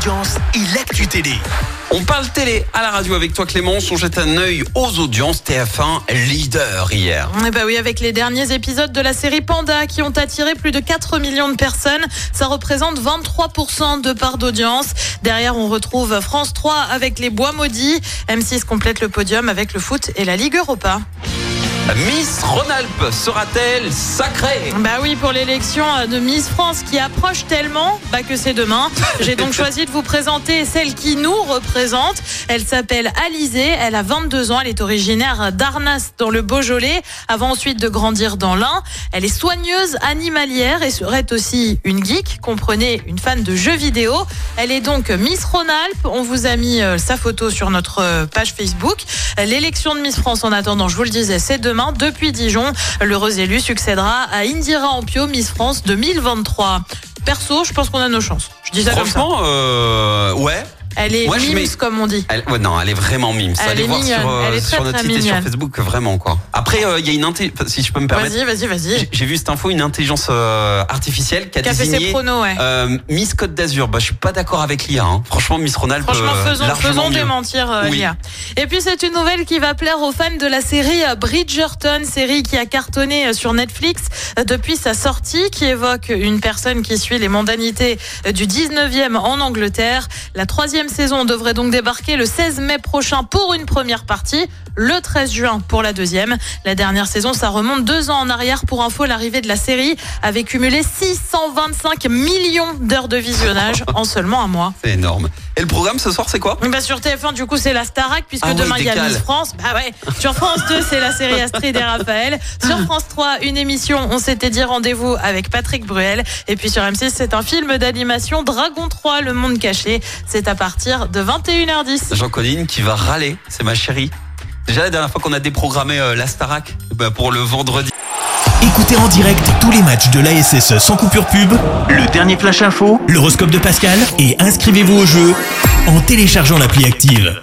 audience et l'actu télé. On parle télé à la radio avec toi Clément. On jette un œil aux audiences TF1 leader hier. Eh bah oui, avec les derniers épisodes de la série Panda qui ont attiré plus de 4 millions de personnes, ça représente 23% de part d'audience. Derrière, on retrouve France 3 avec les Bois Maudits. M6 complète le podium avec le foot et la Ligue Europa. Miss Rhône-Alpes sera-t-elle sacrée Bah oui, pour l'élection de Miss France qui approche tellement bah que c'est demain. J'ai donc choisi de vous présenter celle qui nous représente. Elle s'appelle Alizée, elle a 22 ans, elle est originaire d'Arnas dans le Beaujolais, avant ensuite de grandir dans l'Ain. Elle est soigneuse animalière et serait aussi une geek, comprenez une fan de jeux vidéo. Elle est donc Miss Rhône-Alpes. On vous a mis euh, sa photo sur notre euh, page Facebook. L'élection de Miss France en attendant, je vous le disais, c'est demain depuis Dijon. L'heureuse élue succédera à Indira Ampio, Miss France 2023. Perso, je pense qu'on a nos chances. Je dis ça comme ça. Franchement, euh, ouais. Elle est Moi, je mimes, mets- comme on dit. Elle, ouais, non, elle est vraiment mime. Elle Allez est voir mignonne. sur, euh, Elle est très, sur notre très site et sur mignonne. Facebook, vraiment quoi. Après, euh, il y a une inté- si je peux me permettre. Vas-y, vas-y, vas-y. J'ai- J'ai vu cette info, une intelligence euh, artificielle qui a, Qui a fait ses désigné pronos, ouais. euh, Miss Côte d'Azur. Bah, je suis pas d'accord avec l'IA. Hein. Franchement, Miss Rhône-Alpes. Franchement, euh, faisons, largement faisons mieux. démentir euh, Oui. l'IA. Et puis, c'est une nouvelle qui va plaire aux fans de la série euh, Bridgerton, série qui a cartonné euh, sur Netflix euh, depuis sa sortie, qui évoque une personne qui suit les mondanités euh, du 19e en Angleterre. La troisième saison devrait donc débarquer le 16 mai prochain pour une première partie, le 13 juin pour la deuxième. La dernière saison, ça remonte deux ans en arrière. Pour info, l'arrivée de la série avait cumulé 625 millions d'heures de visionnage en seulement un mois. C'est énorme. Et le programme ce soir, c'est quoi? Bah sur TF1 du coup c'est la Starac puisque Ah demain il y a. Miss France. Bah ouais. Sur France 2 c'est la série Astrid et Raphaël. Sur France 3 une émission on s'était dit rendez-vous avec Patrick Bruel et puis sur M6 c'est un film d'animation Dragon 3 le monde caché. C'est à partir de 21h10. J'en connais une qui va râler. C'est ma chérie. Déjà la dernière fois qu'on a déprogrammé euh, la Starac bah, pour le vendredi. Écoutez en direct tous les matchs de l'ASSE sans coupure pub, le dernier flash info, l'horoscope de Pascal et inscrivez-vous au jeu en téléchargeant l'appli active.